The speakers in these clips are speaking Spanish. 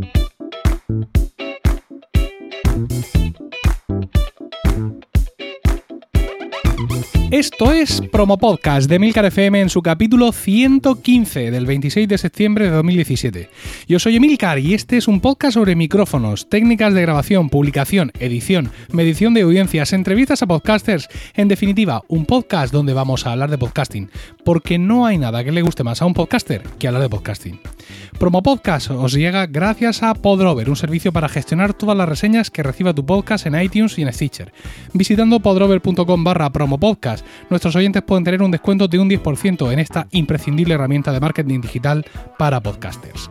Thank you. Esto es Promo Podcast de Milcar FM en su capítulo 115 del 26 de septiembre de 2017. Yo soy Emilcar y este es un podcast sobre micrófonos, técnicas de grabación, publicación, edición, medición de audiencias, entrevistas a podcasters, en definitiva, un podcast donde vamos a hablar de podcasting, porque no hay nada que le guste más a un podcaster que hablar de podcasting. Promo Podcast os llega gracias a Podrover, un servicio para gestionar todas las reseñas que reciba tu podcast en iTunes y en Stitcher. Visitando podrover.com barra promopodcast nuestros oyentes pueden tener un descuento de un 10% en esta imprescindible herramienta de marketing digital para podcasters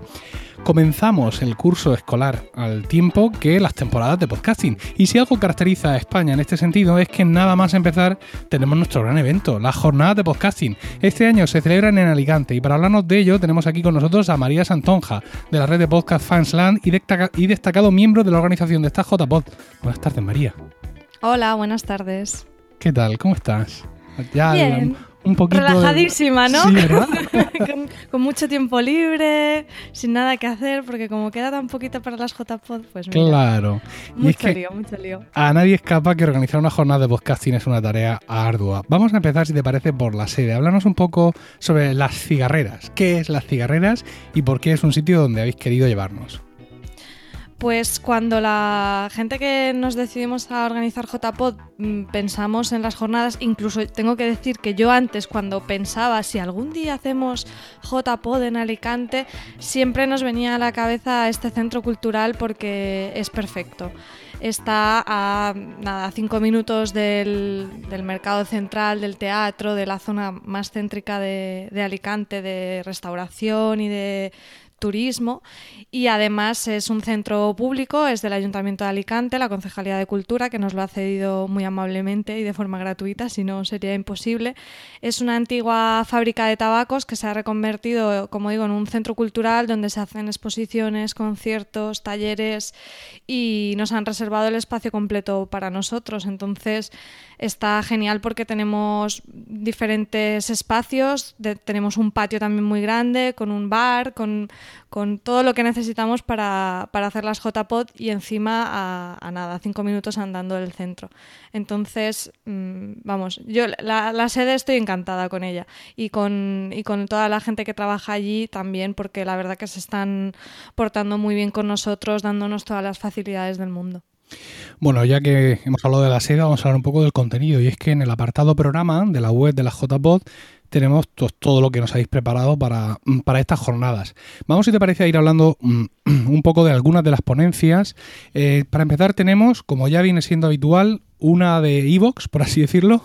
comenzamos el curso escolar al tiempo que las temporadas de podcasting. Y si algo caracteriza a España en este sentido es que nada más empezar tenemos nuestro gran evento, las jornadas de podcasting. Este año se celebran en Alicante y para hablarnos de ello tenemos aquí con nosotros a María Santonja de la red de podcast Fansland y, y destacado miembro de la organización de esta JPod. Buenas tardes María. Hola, buenas tardes. ¿Qué tal? ¿Cómo estás? Ya, Bien. Un poquito Relajadísima, ¿no? Sí, ¿verdad? con, mucho tiempo libre, sin nada que hacer, porque como queda tan poquito para las JPod, pues mira, Claro. Mucho lío, mucho lío. A nadie escapa que organizar una jornada de podcasting es una tarea ardua. Vamos a empezar, si te parece, por la sede. Háblanos un poco sobre las cigarreras. ¿Qué es las cigarreras y por qué es un sitio donde habéis querido llevarnos? Pues cuando la gente que nos decidimos a organizar JPod mm, pensamos en las jornadas, incluso tengo que decir que yo antes cuando pensaba si algún día hacemos JPod en Alicante, siempre nos venía a la cabeza este centro cultural porque es perfecto. Está a nada, cinco minutos del, mercado central, del teatro, de la zona más céntrica de Alicante, de restauración y de turismo y además es un centro público, es del Ayuntamiento de Alicante, la Concejalía de Cultura, que nos lo ha cedido muy amablemente y de forma gratuita, si no sería imposible. Es una antigua fábrica de tabacos que se ha reconvertido, como digo, en un centro cultural donde se hacen exposiciones, conciertos, talleres y nos han reservado el espacio completo para nosotros. Entonces está genial porque tenemos diferentes espacios, tenemos un patio también muy grande, con un bar, con con todo lo que necesitamos para, hacer las JPod y encima a, nada, cinco minutos andando del centro. Entonces, mm, vamos, yo la, sede estoy encantada con ella y con, y con toda la gente que trabaja allí también, porque la verdad que se están portando muy bien con nosotros, dándonos todas las facilidades del mundo. Bueno, ya que hemos hablado de la sede, vamos a hablar un poco del contenido. Y es que en el apartado programa de la web de la JPod tenemos todo lo que nos habéis preparado para, para, estas jornadas. Vamos, si te parece, a ir hablando mm, un poco de algunas de las ponencias. Eh, para empezar, tenemos, como ya viene siendo habitual, una de Evox, por así decirlo,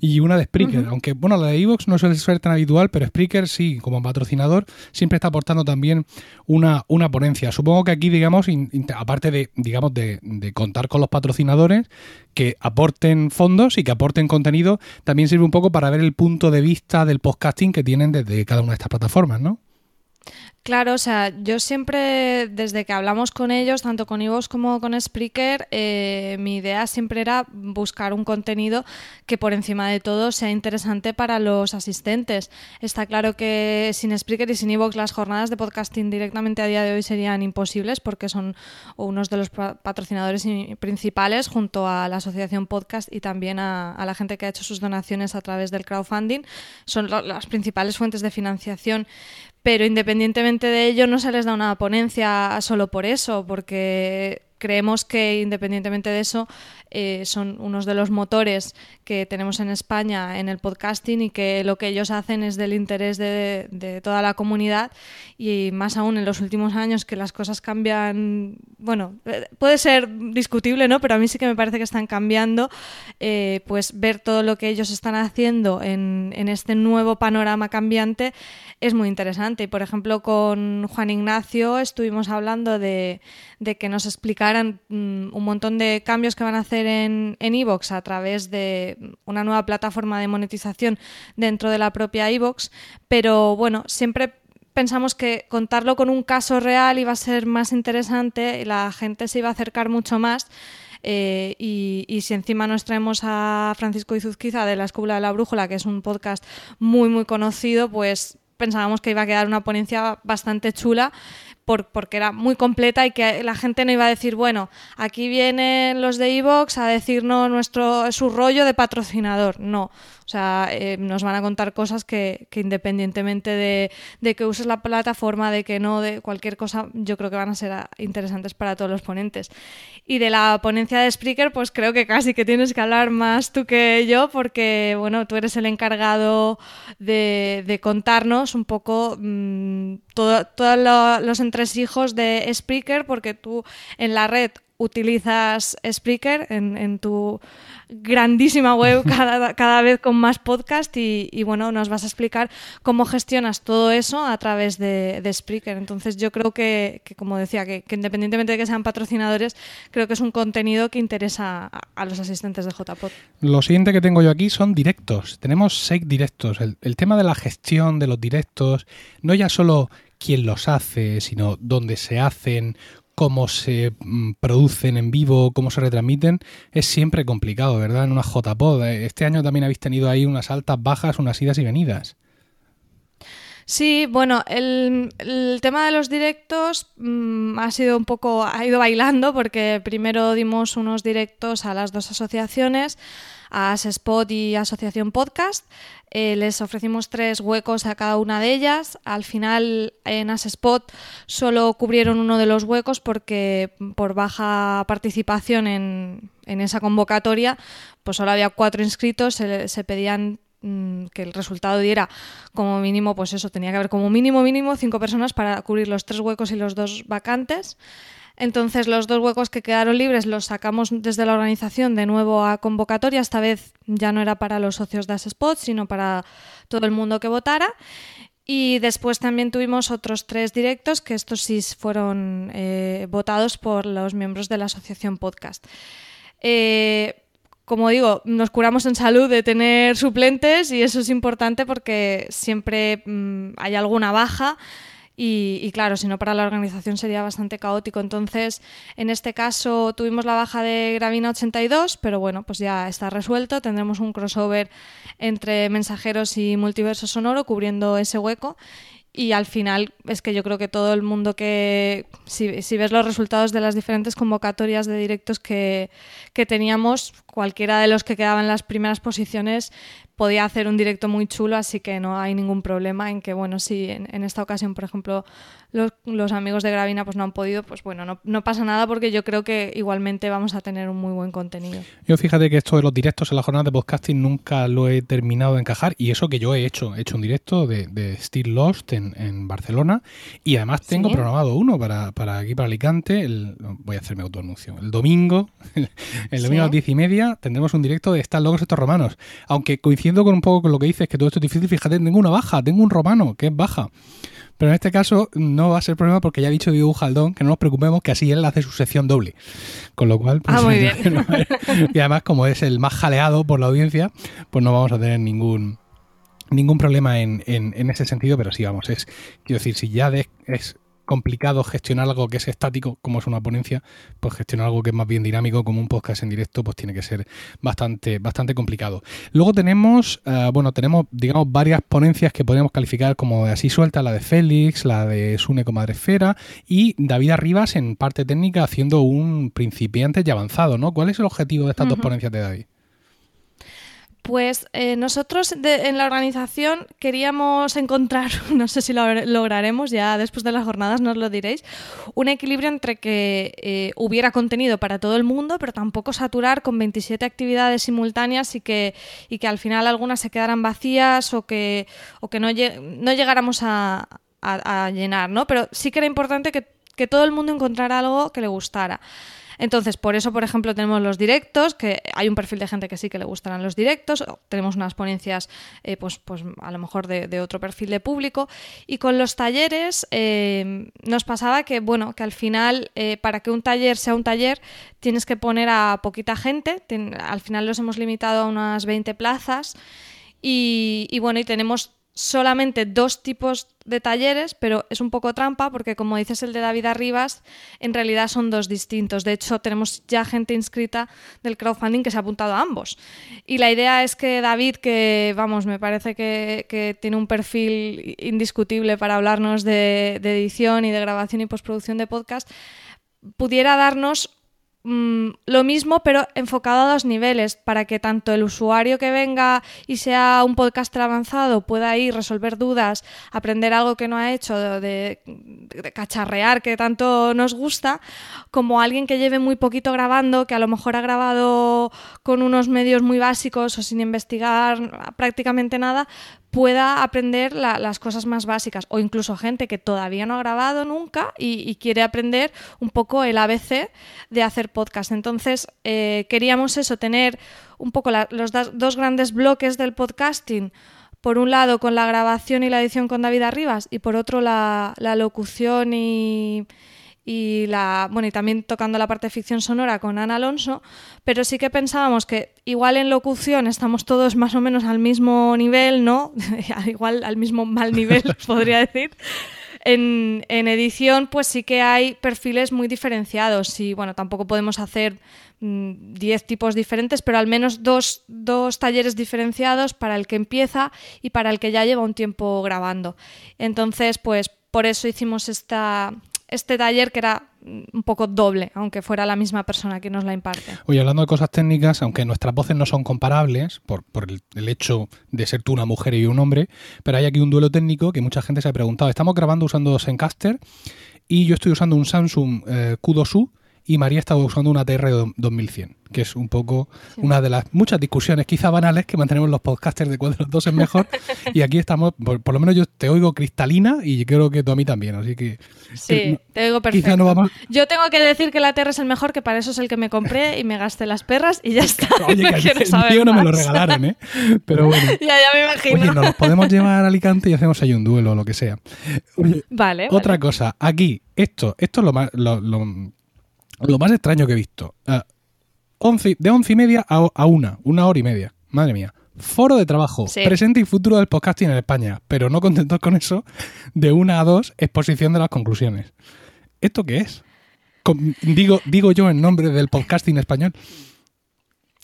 y una de Spreaker. Aunque, bueno, la de Evox no suele ser tan habitual, pero Spreaker sí, como patrocinador, siempre está aportando también una, una ponencia. Supongo que aquí, digamos, aparte de, digamos, de, de, contar con los patrocinadores, que aporten fondos y que aporten contenido, también sirve un poco para ver el punto de vista del podcasting que tienen desde cada una de estas plataformas, ¿no? Claro, o sea, yo siempre, desde que hablamos con ellos, tanto con Ivos como con Spreaker, eh, mi idea siempre era buscar un contenido que por encima de todo sea interesante para los asistentes. Está claro que sin Spreaker y sin Evox las jornadas de podcasting directamente a día de hoy serían imposibles porque son unos de los patrocinadores principales junto a la Asociación Podcast y también a, a la gente que ha hecho sus donaciones a través del crowdfunding. Son las principales fuentes de financiación pero independientemente de ello no se les da una ponencia solo por eso, porque creemos que independientemente de eso eh, son unos de los motores que tenemos en España en el podcasting y que lo que ellos hacen es del interés de, toda la comunidad y más aún en los últimos años que las cosas cambian, bueno, eh, puede ser discutible, ¿no? Pero a mí sí que me parece que están cambiando, eh, pues ver todo lo que ellos están haciendo en, en este nuevo panorama cambiante es muy interesante. Y por ejemplo con Juan Ignacio estuvimos hablando de, de que nos mm, un montón de cambios que van a hacer en Evox a través de una nueva plataforma de monetización dentro de la propia Evox, pero bueno, siempre pensamos que contarlo con un caso real iba a ser más interesante y la gente se iba a acercar mucho más. Eh, y, si encima nos traemos a Francisco Izuzquiza de la Escuela de la Brújula, que es un podcast muy, muy conocido, pues pensábamos que iba a quedar una ponencia bastante chula porque era muy completa y que la gente no iba a decir, bueno, aquí vienen los de Evox a decirnos nuestro, su rollo de patrocinador. No, o sea, eh, nos van a contar cosas que, independientemente de, que uses la plataforma, de que no, de cualquier cosa, yo creo que van a ser interesantes para todos los ponentes. Y de la ponencia de Spreaker, pues creo que casi que tienes que hablar más tú que yo, porque, bueno, tú eres el encargado de, contarnos un poco mm, todos los entresijos de Spreaker, porque tú en la red utilizas Spreaker en, tu grandísima web cada, vez con más podcast y, bueno, nos vas a explicar cómo gestionas todo eso a través de, Spreaker. Entonces yo creo que, como decía, que, independientemente de que sean patrocinadores, creo que es un contenido que interesa a, los asistentes de JPod. Lo siguiente que tengo yo aquí son directos. Tenemos seis directos. El, el tema de la gestión de los directos, no ya solo quién los hace, sino dónde se hacen, cómo se mm, producen en vivo, cómo se retransmiten, es siempre complicado, ¿verdad? En una JPod. Eh, este año también habéis tenido ahí unas altas, bajas, unas idas y venidas. Sí, bueno, el, tema de los directos mm, ha sido un poco, ha ido bailando porque primero dimos unos directos a las dos asociaciones, a Spot y Asociación Podcast. Eh, les ofrecimos tres huecos a cada una de ellas. Al final en Spot solo cubrieron uno de los huecos porque por baja participación en, esa convocatoria, pues solo había cuatro inscritos, se, se pedían Mm, que el resultado diera como mínimo, pues eso, tenía que haber como mínimo, mínimo cinco personas para cubrir los tres huecos y los dos vacantes. Entonces los dos huecos que quedaron libres los sacamos desde la organización de nuevo a convocatoria. Esta vez ya no era para los socios de Spot, sino para todo el mundo que votara. Y después también tuvimos otros tres directos que estos sí fueron eh, votados por los miembros de la asociación podcast. Eh, como digo, nos curamos en salud de tener suplentes y eso es importante porque siempre mm, hay alguna baja. Y, claro, si no para la organización sería bastante caótico. Entonces, en este caso tuvimos la baja de Gravina 82, pero bueno, pues ya está resuelto. Tendremos un crossover entre mensajeros y multiverso sonoro cubriendo ese hueco. Y al final es que yo creo que todo el mundo que, si, si ves los resultados de las diferentes convocatorias de directos que, que teníamos, cualquiera de los que quedaban en las primeras posiciones podía hacer un directo muy chulo, así que no hay ningún problema en que, bueno, si en, esta ocasión, por ejemplo, los, amigos de Gravina pues no han podido, pues bueno, no, no, pasa nada porque yo creo que igualmente vamos a tener un muy buen contenido. Yo fíjate que esto de los directos en la jornada de podcasting nunca lo he terminado de encajar y eso que yo he hecho, he hecho un directo de, de Still Lost en, en, Barcelona y además tengo programado uno para, para aquí, para Alicante, el, voy a hacerme autoanuncio, el domingo, el domingo a las diez y media tendremos un directo de Están locos estos romanos, aunque coincide con un poco con lo que dices, que todo esto es difícil, fíjate, tengo una baja, tengo un romano que es baja. Pero en este caso no va a ser problema porque ya ha dicho Diego Jaldón que no nos preocupemos que así él hace su sección doble. Con lo cual, pues, ah, muy bien. y además como es el más jaleado por la audiencia, pues no vamos a tener ningún ningún problema en, en, ese sentido, pero sí, vamos, es, quiero decir, si ya es complicado gestionar algo que es estático, como es una ponencia, pues gestionar algo que es más bien dinámico, como un podcast en directo, pues tiene que ser bastante, bastante complicado. Luego tenemos, eh, bueno, tenemos, digamos, varias ponencias que podríamos calificar como de así suelta, la de Félix, la de Sune como Madrefera y David Arribas en parte técnica haciendo un principiante y avanzado, ¿no? ¿Cuál es el objetivo de estas dos ponencias de David? Pues eh, nosotros en la organización queríamos encontrar, no sé si lo lograremos, ya después de las jornadas nos lo diréis, un equilibrio entre que eh, hubiera contenido para todo el mundo, pero tampoco saturar con 27 actividades simultáneas y que, y que al final algunas se quedaran vacías o que, o que no, no llegáramos a, a, llenar, ¿no? Pero sí que era importante que, que todo el mundo encontrara algo que le gustara. Entonces, por eso, por ejemplo, tenemos los directos, que hay un perfil de gente que sí que le gustarán los directos, tenemos unas ponencias, eh, pues, pues a lo mejor de, otro perfil de público. Y con los talleres eh, nos pasaba que, bueno, que al final, eh, para que un taller sea un taller, tienes que poner a poquita gente. al final los hemos limitado a unas 20 plazas. Y bueno, y tenemos solamente dos tipos de talleres, pero es un poco trampa porque como dices el de David Arribas, en realidad son dos distintos. De hecho, tenemos ya gente inscrita del crowdfunding que se ha apuntado a ambos. Y la idea es que David, que vamos, me parece que, tiene un perfil indiscutible para hablarnos de, edición y de grabación y postproducción de podcast, pudiera darnos Mm, lo mismo, pero enfocado a dos niveles, para que tanto el usuario que venga y sea un podcaster avanzado pueda ir, resolver dudas, aprender algo que no ha hecho, de, cacharrear que tanto nos gusta, como alguien que lleve muy poquito grabando, que a lo mejor ha grabado con unos medios muy básicos o sin investigar prácticamente nada, pueda aprender las cosas más básicas o incluso gente que todavía no ha grabado nunca y, quiere aprender un poco el ABC de hacer podcast. Entonces eh, queríamos eso, tener un poco los dos grandes bloques del podcasting. Por un lado con la grabación y la edición con David Arribas y por otro la locución y, y la bueno y también tocando la parte de ficción sonora con Ana Alonso, pero sí que pensábamos que igual en locución estamos todos más o menos al mismo nivel, ¿no? igual al mismo mal nivel, podría decir. En, en, edición, pues sí que hay perfiles muy diferenciados y bueno, tampoco podemos hacer 10 mm, tipos diferentes, pero al menos dos, dos talleres diferenciados para el que empieza y para el que ya lleva un tiempo grabando. Entonces, pues por eso hicimos esta, este taller que era un poco doble, aunque fuera la misma persona que nos la imparte. Oye, hablando de cosas técnicas, aunque nuestras voces no son comparables por, el, hecho de ser tú una mujer y un hombre, pero hay aquí un duelo técnico que mucha gente se ha preguntado. Estamos grabando usando Zencaster y yo estoy usando un Samsung eh, Q2U y María estaba usando una TR 2100, que es un poco una de las muchas discusiones quizá banales que mantenemos los podcasters de cuál de los dos es mejor. y aquí estamos, por, lo menos yo te oigo cristalina y creo que tú a mí también, así que... Sí, te oigo perfecto. Yo tengo que decir que la TR es el mejor, que para eso es el que me compré y me gasté las perras y ya está. Oye, que el, no me lo regalaron, ¿eh? Pero bueno. ya, ya me imagino. Oye, nos los podemos llevar a Alicante y hacemos ahí un duelo o lo que sea. vale. Otra cosa, aquí, esto, esto es lo más... lo, lo más extraño que he visto. Uh, de once y media a, una, una hora y media. Madre mía. Foro de trabajo, presente y futuro del podcasting en España, pero no contentos con eso, de una a dos, exposición de las conclusiones. ¿Esto qué es? digo, digo yo en nombre del podcasting español.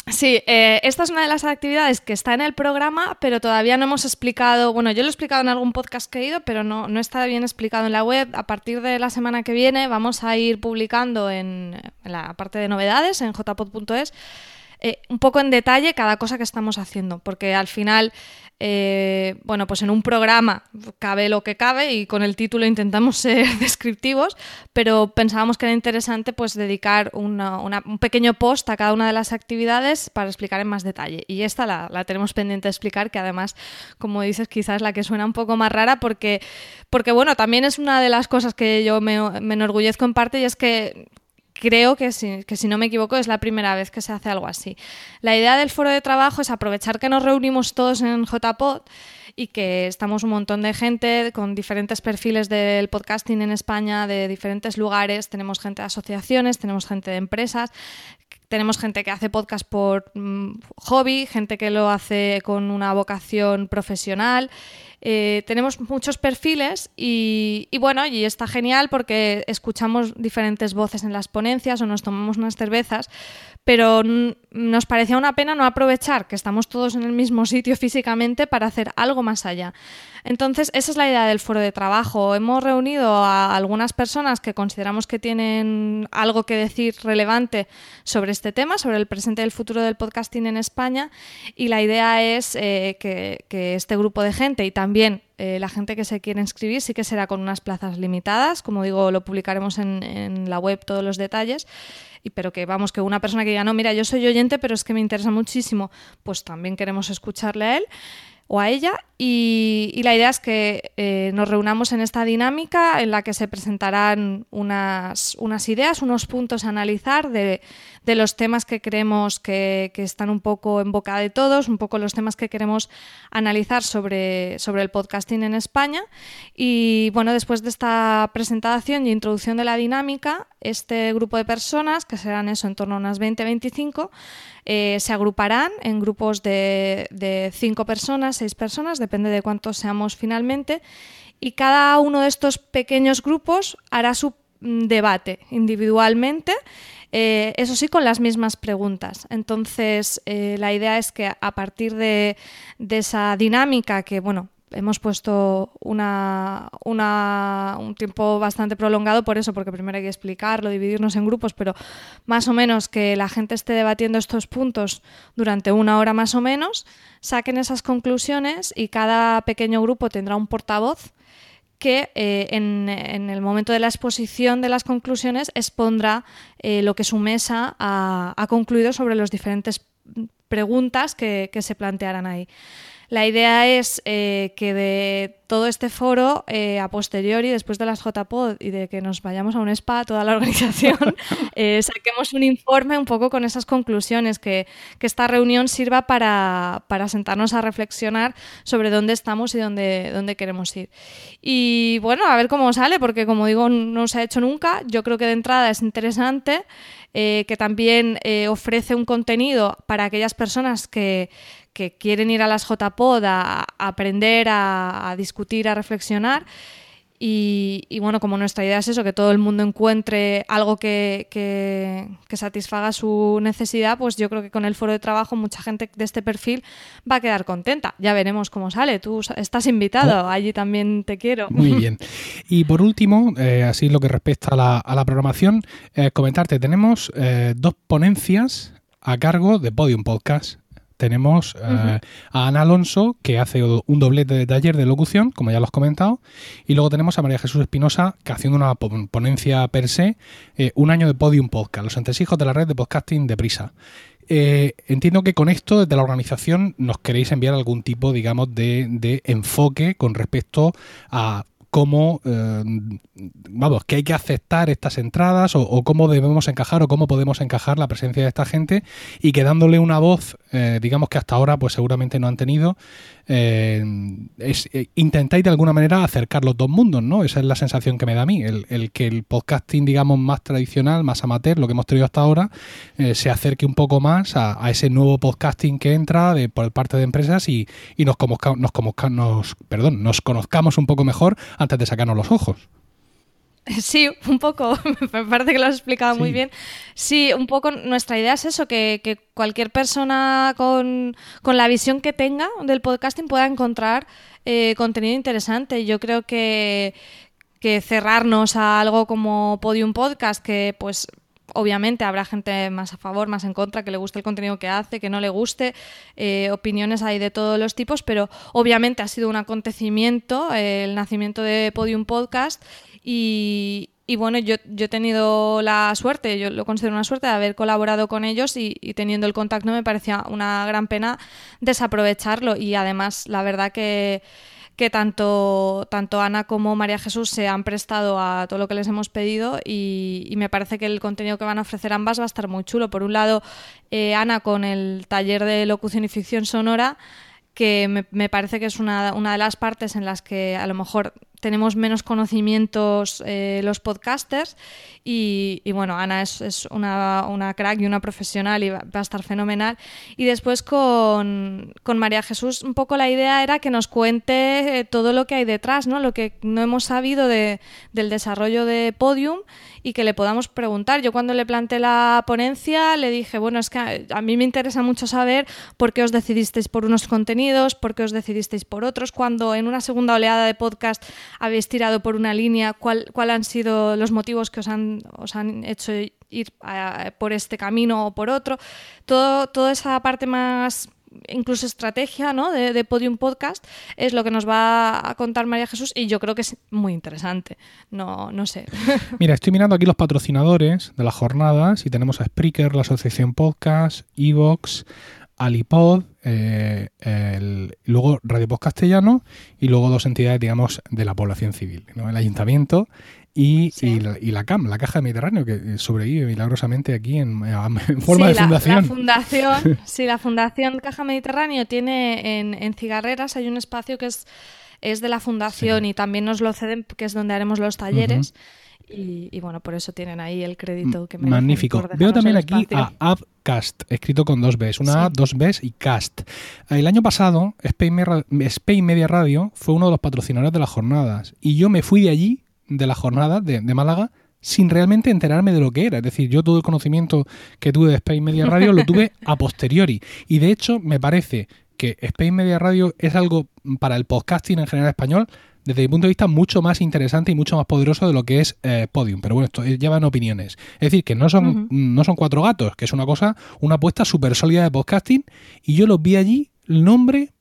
Sí, eh, esta es una de las actividades que está en el programa, pero todavía no hemos explicado, bueno, yo lo he explicado en algún podcast que he ido, pero no, no está bien explicado en la web. A partir de la semana que viene vamos a ir publicando en, la parte de novedades, en jpod.es, eh, un poco en detalle cada cosa que estamos haciendo, porque al final eh, bueno, pues en un programa cabe lo que cabe y con el título intentamos ser descriptivos, pero pensábamos que era interesante pues dedicar un pequeño post a cada una de las actividades para explicar en más detalle. Y esta la, tenemos pendiente de explicar, que además, como dices, quizás la que suena un poco más rara porque, porque bueno, también es una de las cosas que yo me, me enorgullezco en parte y es que creo que si, que si no me equivoco es la primera vez que se hace algo así. La idea del foro de trabajo es aprovechar que nos reunimos todos en JPod y que estamos un montón de gente con diferentes perfiles del podcasting en España, de diferentes lugares. Tenemos gente de asociaciones, tenemos gente de empresas, tenemos gente que hace podcast por mm, hobby, gente que lo hace con una vocación profesional. Eh, tenemos muchos perfiles y, bueno, y está genial porque escuchamos diferentes voces en las ponencias o nos tomamos unas cervezas, pero nos parecía una pena no aprovechar que estamos todos en el mismo sitio físicamente para hacer algo más allá. Entonces, esa es la idea del foro de trabajo. Hemos reunido a algunas personas que consideramos que tienen algo que decir relevante sobre este tema, sobre el presente y el futuro del podcasting en España, y la idea es eh, que, este grupo de gente y también eh, la gente que se quiere inscribir sí que será con unas plazas limitadas, como digo, lo publicaremos en, en la web todos los detalles y pero que vamos, que una persona que diga, no, mira, yo soy oyente, pero es que me interesa muchísimo, pues también queremos escucharle a él o a ella. Y, la idea es que eh, nos reunamos en esta dinámica en la que se presentarán unas, unas ideas, unos puntos a analizar de, los temas que creemos que, están un poco en boca de todos, un poco los temas que queremos analizar sobre, sobre el podcasting en España. Y bueno, después de esta presentación y introducción de la dinámica, este grupo de personas, que serán eso en torno a unas 20-25, eh, se agruparán en grupos de, de cinco personas seis personas, depende de cuántos seamos finalmente, y cada uno de estos pequeños grupos hará su mm, debate individualmente. Eh, eso sí, con las mismas preguntas. Entonces, eh, la idea es que a partir de, de, esa dinámica que, bueno, hemos puesto una, un tiempo bastante prolongado por eso, porque primero hay que explicarlo, dividirnos en grupos, pero más o menos que la gente esté debatiendo estos puntos durante una hora más o menos, saquen esas conclusiones y cada pequeño grupo tendrá un portavoz que eh, en, el momento de la exposición de las conclusiones expondrá eh, lo que su mesa ha, concluido sobre las diferentes preguntas que, que se plantearán ahí. La idea es eh, que de todo este foro, eh, a posteriori, después de las JPod y de que nos vayamos a un spa, toda la organización, eh, saquemos un informe un poco con esas conclusiones, que, esta reunión sirva para, sentarnos a reflexionar sobre dónde estamos y dónde, dónde queremos ir. Y bueno, a ver cómo sale, porque como digo, no se ha hecho nunca. Yo creo que de entrada es interesante, que también ofrece un contenido para aquellas personas que que quieren ir a las JPod a, aprender, a, discutir, a reflexionar. Y, bueno, como nuestra idea es eso, que todo el mundo encuentre algo que, que, satisfaga su necesidad, pues yo creo que con el foro de trabajo mucha gente de este perfil va a quedar contenta. Ya veremos cómo sale. Tú estás invitado, oh. allí también te quiero. Muy bien. Y por último, eh, así lo que respecta a la, a la programación, eh, comentarte, tenemos eh, dos ponencias a cargo de Podium Podcast tenemos eh, a Ana Alonso, que hace un doblete de taller de locución, como ya lo has comentado, y luego tenemos a María Jesús Espinosa, que haciendo una ponencia per se, eh, un año de Podium Podcast, los entresijos de la red de podcasting de Prisa. Eh, entiendo que con esto, desde la organización, nos queréis enviar algún tipo, digamos, de, de enfoque con respecto a cómo, eh, vamos, que hay que aceptar estas entradas o, cómo debemos encajar o cómo podemos encajar la presencia de esta gente y que dándole una voz, eh, digamos que hasta ahora pues seguramente no han tenido, eh, es, intentáis de alguna manera acercar los dos mundos, ¿no? Esa es la sensación que me da a mí, el, que el podcasting, digamos, más tradicional, más amateur, lo que hemos tenido hasta ahora, se acerque un poco más a, ese nuevo podcasting que entra de, por parte de empresas y, nos, conozca, nos, perdón, nos conozcamos un poco mejor antes de sacarnos los ojos. Sí, un poco, me parece que lo has explicado muy bien. Sí, un poco nuestra idea es eso, que, cualquier persona con, la visión que tenga del podcasting pueda encontrar eh, contenido interesante. Yo creo que, que cerrarnos a algo como Podium Podcast, que pues obviamente habrá gente más a favor, más en contra, que le guste el contenido que hace, que no le guste. Eh, opiniones hay de todos los tipos, pero obviamente ha sido un acontecimiento eh, el nacimiento de Podium Podcast y, bueno, yo, he tenido la suerte, yo lo considero una suerte de haber colaborado con ellos y, y, teniendo el contacto me parecía una gran pena desaprovecharlo y además la verdad que que tanto, tanto Ana como María Jesús se han prestado a todo lo que les hemos pedido y, me parece que el contenido que van a ofrecer ambas va a estar muy chulo. Por un lado, eh, Ana con el taller de locución y ficción sonora, que me, me parece que es una, una de las partes en las que a lo mejor tenemos menos conocimientos eh, los podcasters y, bueno, Ana es, una, una, crack y una profesional y va, a estar fenomenal. Y después con, María Jesús un poco la idea era que nos cuente eh, todo lo que hay detrás, ¿no? lo que no hemos sabido de, del desarrollo de Podium y que le podamos preguntar. Yo cuando le planteé la ponencia le dije, bueno, es que a, mí me interesa mucho saber por qué os decidisteis por unos contenidos, por qué os decidisteis por otros, cuando en una segunda oleada de podcast habéis tirado por una línea, cuál, cuál han sido los motivos que os han, os han hecho ir por este camino o por otro. Todo, toda esa parte más incluso estrategia ¿no? de, de, Podium Podcast es lo que nos va a contar María Jesús y yo creo que es muy interesante. No, no sé. Mira, estoy mirando aquí los patrocinadores de las jornadas y tenemos a Spreaker, la Asociación Podcast, Evox, Alipod, eh, luego Radio Post Castellano y luego dos entidades, digamos, de la población civil, el Ayuntamiento y, la, CAM, la Caja de Mediterráneo, que sobrevive milagrosamente aquí en, forma de fundación. La, fundación. sí, la Fundación Caja Mediterráneo tiene en, en Cigarreras, hay un espacio que es, es de la fundación y también nos lo ceden, que es donde haremos los talleres. Y, bueno, por eso tienen ahí el crédito que me Magnífico. Veo también aquí a Upcast, escrito con dos Bs, una A, dos Bs y Cast. El año pasado, Spain Media Radio fue uno de los patrocinadores de las jornadas y yo me fui de allí, de la jornada de, Málaga, sin realmente enterarme de lo que era. Es decir, yo todo el conocimiento que tuve de Spain Media Radio lo tuve a posteriori. Y de hecho, me parece que Spain Media Radio es algo para el podcasting en general español desde mi punto de vista, mucho más interesante y mucho más poderoso de lo que es eh, Podium. Pero bueno, esto llevan opiniones. Es decir, que no son, no son cuatro gatos, que es una cosa, una apuesta súper sólida de podcasting. Y yo los vi allí, el nombre,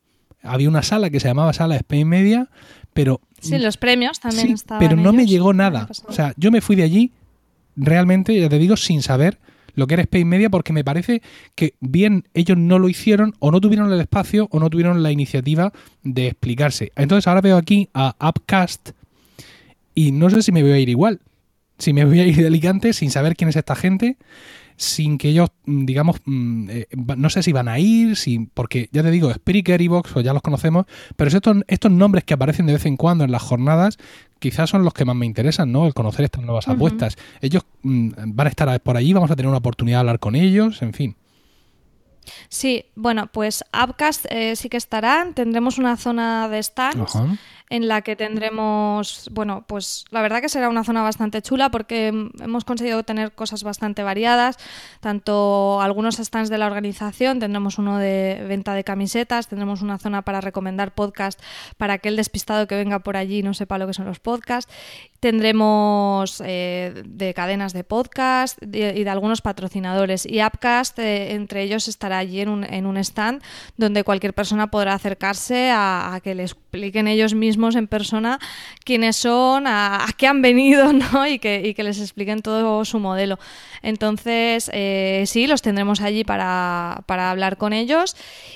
había una sala que se llamaba Sala Spain Media, pero... Sí, los premios también estaban Pero no me llegó nada. O sea, yo me fui de allí realmente, ya te digo, sin saber lo que era Space Media porque me parece que bien ellos no lo hicieron o no tuvieron el espacio o no tuvieron la iniciativa de explicarse. Entonces ahora veo aquí a Upcast y no sé si me voy a ir igual. Si me voy a ir de Alicante sin saber quién es esta gente sin que ellos, mm, digamos, mm, eh, no sé si van a ir, si, porque ya te digo, Spreaker y Vox, pues ya los conocemos, pero estos, estos nombres que aparecen de vez en cuando en las jornadas, quizás son los que más me interesan, ¿no? El conocer estas nuevas apuestas. Ellos mm, van a estar por allí, vamos a tener una oportunidad de hablar con ellos, en fin. Sí, bueno, pues Upcast eh, sí que estarán. Tendremos una zona de stands en la que tendremos, bueno, pues la verdad que será una zona bastante chula porque hemos conseguido tener cosas bastante variadas, tanto algunos stands de la organización, tendremos uno de venta de camisetas, tendremos una zona para recomendar podcast para aquel despistado que venga por allí no sepa lo que son los podcasts, tendremos eh, de cadenas de podcast y de algunos patrocinadores. Y Upcast, eh, entre ellos estará allí en un, en un, stand donde cualquier persona podrá acercarse a, a que le expliquen ellos mismos en persona quiénes son, a, qué han venido, ¿no? Y que, les expliquen todo su modelo. Entonces, eh, sí, los tendremos allí para, hablar con ellos.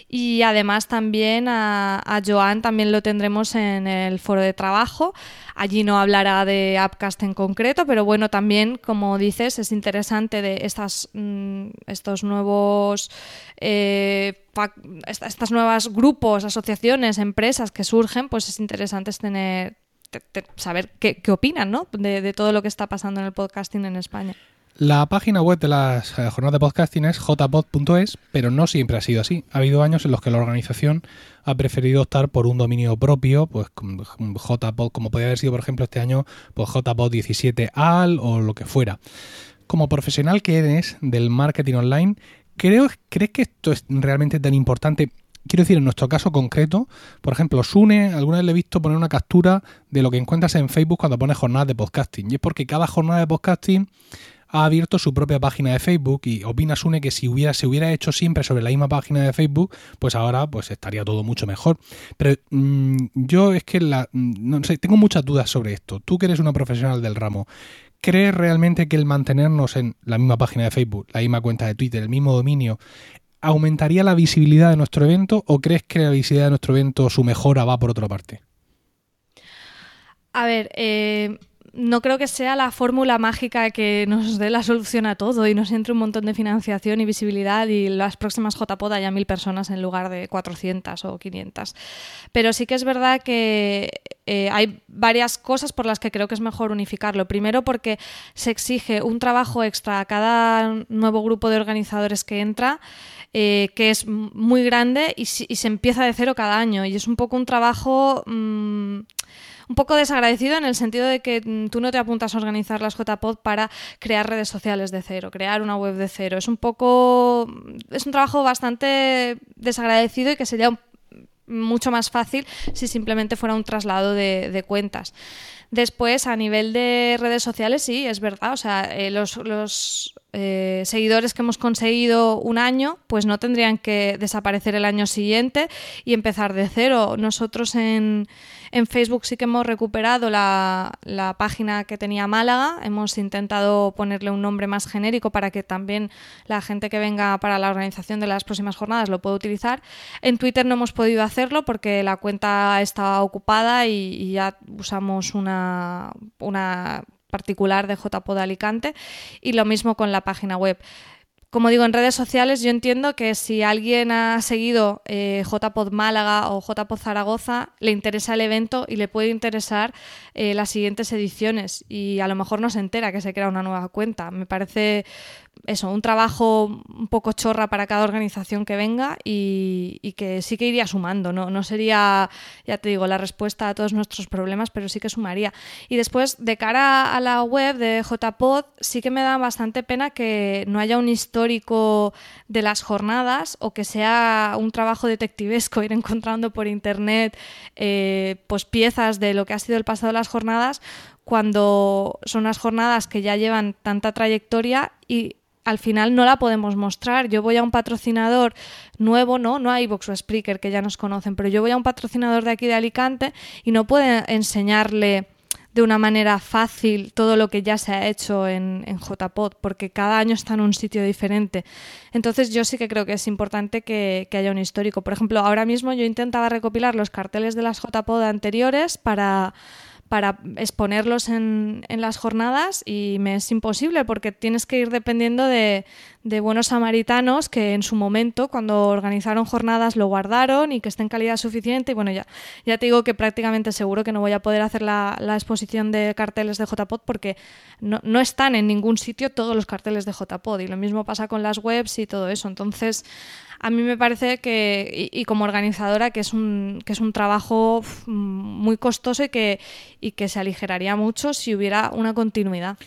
Y además también a, Joan también lo tendremos en el foro de trabajo. Allí no hablará de Upcast en concreto, pero bueno, también, como dices, es interesante de estas, mm, estos nuevos eh, estas nuevas grupos, asociaciones, empresas que surgen, pues es interesante tener saber qué, opinan ¿no? de, todo lo que está pasando en el podcasting en España. La página web de las eh, jornadas de podcasting es jpod.es, pero no siempre ha sido así. Ha habido años en los que la organización ha preferido optar por un dominio propio, pues jpod, como podría haber sido, por ejemplo, este año, pues jpod17al o lo que fuera. Como profesional que eres del marketing online, creo, ¿crees que esto es realmente tan importante? Quiero decir, en nuestro caso concreto, por ejemplo, Sune, alguna vez le he visto poner una captura de lo que encuentras en Facebook cuando pones jornadas de podcasting. Y es porque cada jornada de podcasting ha abierto su propia página de Facebook y opina Sune que si hubiera, se hubiera hecho siempre sobre la misma página de Facebook, pues ahora pues estaría todo mucho mejor. Pero mm, yo es que la, mm, no sé, tengo muchas dudas sobre esto. Tú que eres una profesional del ramo, ¿crees realmente que el mantenernos en la misma página de Facebook, la misma cuenta de Twitter, el mismo dominio, aumentaría la visibilidad de nuestro evento o crees que la visibilidad de nuestro evento, su mejora va por otra parte? A ver, eh, no creo que sea la fórmula mágica que nos dé la solución a todo y nos entre un montón de financiación y visibilidad y las próximas JPod haya mil personas en lugar de 400 o 500. Pero sí que es verdad que eh, hay varias cosas por las que creo que es mejor unificarlo. Primero porque se exige un trabajo extra a cada nuevo grupo de organizadores que entra. Eh, que es muy grande y, se empieza de cero cada año y es un poco un trabajo mm, un poco desagradecido en el sentido de que mm, tú no te apuntas a organizar las JPod para crear redes sociales de cero, crear una web de cero. Es un poco. Es un trabajo bastante desagradecido y que sería mucho más fácil si simplemente fuera un traslado de, cuentas. Después, a nivel de redes sociales, sí, es verdad. O sea, eh, los, eh, seguidores que hemos conseguido un año, pues no tendrían que desaparecer el año siguiente y empezar de cero. Nosotros en, en Facebook sí que hemos recuperado la, página que tenía Málaga, hemos intentado ponerle un nombre más genérico para que también la gente que venga para la organización de las próximas jornadas lo pueda utilizar. En Twitter no hemos podido hacerlo porque la cuenta estaba ocupada y, ya usamos una, una particular de JPod Alicante y lo mismo con la página web como digo, en redes sociales yo entiendo que si alguien ha seguido eh, JPod Málaga o JPod Zaragoza, le interesa el evento y le puede interesar eh, las siguientes ediciones y a lo mejor no se entera que se crea una nueva cuenta. Me parece eso, un trabajo un poco chorra para cada organización que venga y, que sí que iría sumando, ¿no? no sería, ya te digo, la respuesta a todos nuestros problemas, pero sí que sumaría. Y después, de cara a la web de JPod, sí que me da bastante pena que no haya un histórico de las jornadas o que sea un trabajo detectivesco ir encontrando por internet eh, pues piezas de lo que ha sido el pasado de las jornadas cuando son unas jornadas que ya llevan tanta trayectoria y al final no la podemos mostrar. Yo voy a un patrocinador nuevo, no, no hay Vox o Spreaker que ya nos conocen, pero yo voy a un patrocinador de aquí de Alicante y no puedo enseñarle de una manera fácil todo lo que ya se ha hecho en, en, JPod, porque cada año está en un sitio diferente. Entonces yo sí que creo que es importante que, que haya un histórico. Por ejemplo, ahora mismo yo intentaba recopilar los carteles de las JPod anteriores para para exponerlos en, en, las jornadas y me es imposible porque tienes que ir dependiendo de, de, buenos samaritanos que en su momento, cuando organizaron jornadas, lo guardaron y que esté en calidad suficiente. Y bueno, ya, ya te digo que prácticamente seguro que no voy a poder hacer la, la exposición de carteles de JPod porque no, no, están en ningún sitio todos los carteles de JPod y lo mismo pasa con las webs y todo eso. Entonces, a mí me parece que, y, como organizadora, que es un, que es un trabajo muy costoso y que, y que se aligeraría mucho si hubiera una continuidad.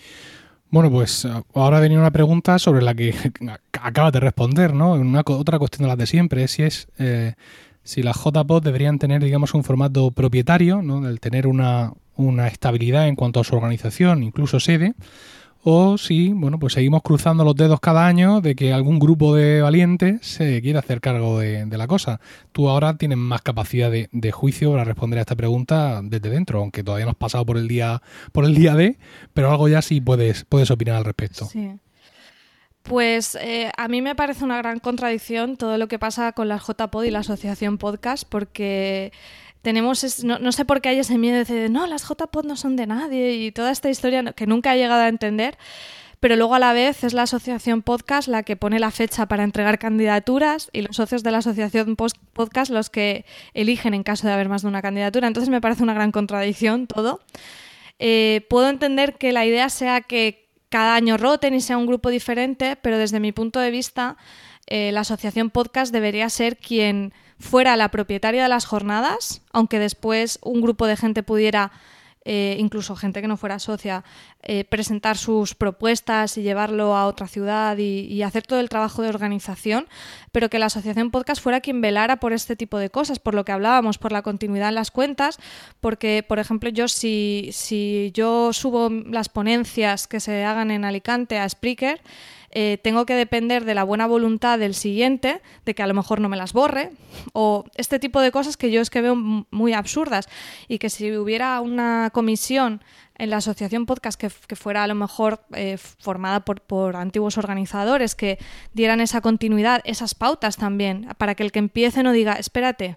Bueno, pues ahora venía una pregunta sobre la que acabas de responder, ¿no? Una, otra cuestión de las de siempre, si es eh, si las JPOD deberían tener, digamos, un formato propietario, ¿no? Del tener una, una estabilidad en cuanto a su organización, incluso sede, o si, bueno, pues seguimos cruzando los dedos cada año de que algún grupo de valientes se quiera hacer cargo de, la cosa. Tú ahora tienes más capacidad de, juicio para responder a esta pregunta desde dentro, aunque todavía no has pasado por el día, por el día D, pero algo ya sí puedes, puedes opinar al respecto. Sí. Pues eh, a mí me parece una gran contradicción todo lo que pasa con la JPod y la Asociación Podcast, porque tenemos, no, sé por qué hay ese miedo de no, las JPod no son de nadie y toda esta historia que nunca he llegado a entender, pero luego a la vez es la asociación podcast la que pone la fecha para entregar candidaturas y los socios de la asociación podcast los que eligen en caso de haber más de una candidatura. Entonces me parece una gran contradicción todo. Eh, puedo entender que la idea sea que cada año roten y sea un grupo diferente, pero desde mi punto de vista, eh, la asociación podcast debería ser quien fuera la propietaria de las jornadas, aunque después un grupo de gente pudiera, eh, incluso gente que no fuera socia, eh, presentar sus propuestas y llevarlo a otra ciudad y, hacer todo el trabajo de organización, pero que la asociación podcast fuera quien velara por este tipo de cosas, por lo que hablábamos, por la continuidad en las cuentas, porque, por ejemplo, yo si, si yo subo las ponencias que se hagan en Alicante a Spreaker, eh, tengo que depender de la buena voluntad del siguiente, de que a lo mejor no me las borre, o este tipo de cosas que yo es que veo muy absurdas. Y que si hubiera una comisión en la asociación podcast que, fuera a lo mejor eh, formada por, por, antiguos organizadores que dieran esa continuidad, esas pautas también, para que el que empiece no diga, espérate,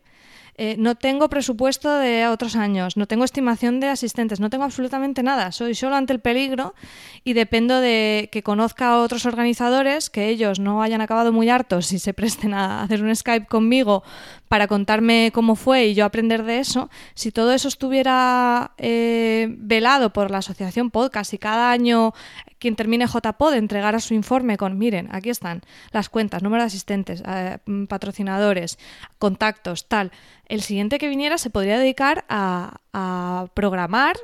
eh, no tengo presupuesto de otros años, no tengo estimación de asistentes, no tengo absolutamente nada. Soy solo ante el peligro y dependo de que conozca a otros organizadores, que ellos no hayan acabado muy hartos y se presten a hacer un Skype conmigo para contarme cómo fue y yo aprender de eso. Si todo eso estuviera eh, velado por la asociación podcast y cada año quien termine JPod entregara su informe con, miren, aquí están las cuentas, número de asistentes, eh, patrocinadores, contactos, tal. El siguiente que viniera se podría dedicar a, programar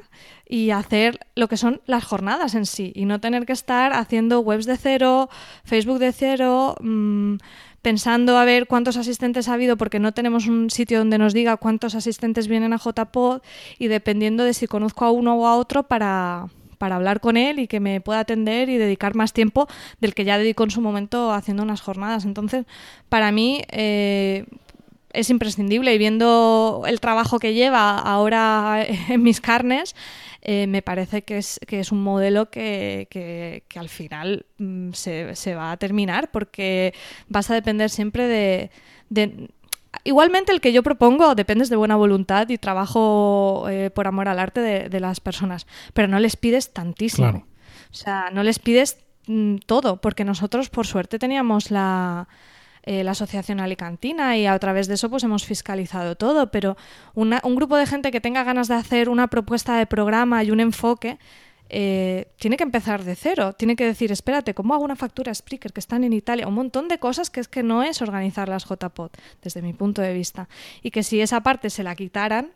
y hacer lo que son las jornadas en sí y no tener que estar haciendo webs de cero, Facebook de cero, mm, pensando a ver cuántos asistentes ha habido porque no tenemos un sitio donde nos diga cuántos asistentes vienen a JPod y dependiendo de si conozco a uno o a otro para, para hablar con él y que me pueda atender y dedicar más tiempo del que ya dedico en su momento haciendo unas jornadas. Entonces, para mí eh, es imprescindible y viendo el trabajo que lleva ahora en mis carnes, eh, me parece que es, que es un modelo que, que, al final mm, se, se, va a terminar porque vas a depender siempre de, de Igualmente el que yo propongo dependes de buena voluntad y trabajo eh, por amor al arte de, las personas, pero no les pides tantísimo. O sea, no les pides mm, todo, porque nosotros por suerte teníamos la, eh, la Asociación Alicantina y a través de eso pues hemos fiscalizado todo, pero un grupo de gente que tenga ganas de hacer una propuesta de programa y un enfoque eh, tiene que empezar de cero, tiene que decir, espérate, ¿cómo hago una factura Spreaker que están en Italia? Un montón de cosas que es que no es organizar las JPod, desde mi punto de vista. Y que si esa parte se la quitaran,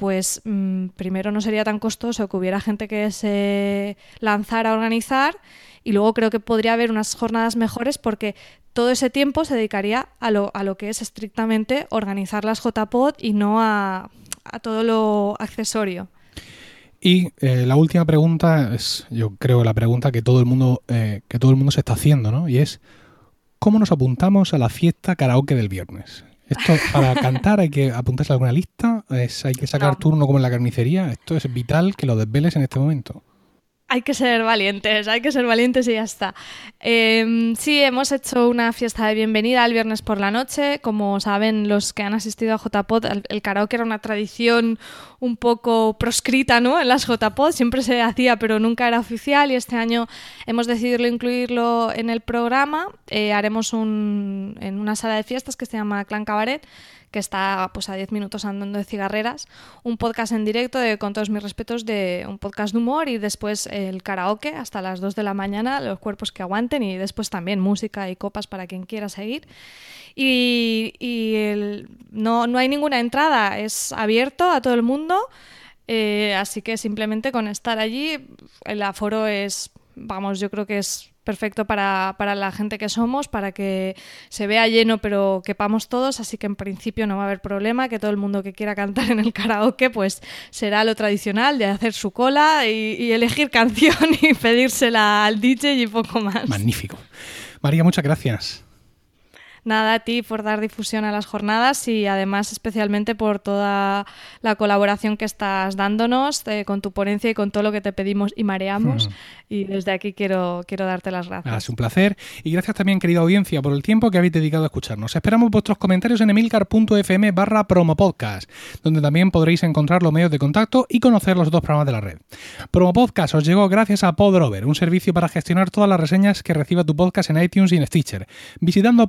pues mm, primero no sería tan costoso que hubiera gente que se lanzara a organizar y luego creo que podría haber unas jornadas mejores porque todo ese tiempo se dedicaría a lo, a lo que es estrictamente organizar las JPod y no a, todo lo accesorio. Y eh, la última pregunta es, yo creo, la pregunta que todo el mundo, eh, que todo el mundo se está haciendo, ¿no? Y es ¿cómo nos apuntamos a la fiesta karaoke del viernes? Esto para cantar hay que apuntarse a alguna lista, es, hay que sacar turno como en la carnicería. Esto es vital que lo desveles en este momento hay que ser valientes, hay que ser valientes y ya está. Em, sí, hemos hecho una fiesta de bienvenida el viernes por la noche. Como saben los que han asistido a JPod, el, karaoke era una tradición un poco proscrita ¿no? en las JPod, siempre se hacía pero nunca era oficial y este año hemos decidido incluirlo en el programa. Eh, haremos un, en una sala de fiestas que se llama Clan Cabaret que está pues a 10 minutos andando de cigarreras, un podcast en directo de, con todos mis respetos de un podcast de humor y después el karaoke hasta las 2 de la mañana, los cuerpos que aguanten y después también música y copas para quien quiera seguir. Y, no, no hay ninguna entrada, es abierto a todo el mundo. Eh, así que simplemente con estar allí, el aforo es, vamos, yo creo que es perfecto para, la gente que somos, para que se vea lleno pero quepamos todos, así que en principio no va a haber problema, que todo el mundo que quiera cantar en el karaoke pues será lo tradicional de hacer su cola y, elegir canción y pedírsela al DJ y poco más. Magnífico. María, muchas gracias. Nada a ti por dar difusión a las jornadas y además especialmente por toda la colaboración que estás dándonos eh, con tu ponencia y con todo lo que te pedimos y mareamos. Y desde aquí quiero, quiero darte las gracias. es un placer. Y gracias también, querida audiencia, por el tiempo que habéis dedicado a escucharnos. Esperamos vuestros comentarios en emilcar.fm barra promopodcast, donde también podréis encontrar los medios de contacto y conocer los dos programas de la red. Promopodcast os llegó gracias a Podrover, un servicio para gestionar todas las reseñas que reciba tu podcast en iTunes y en Stitcher. Visitando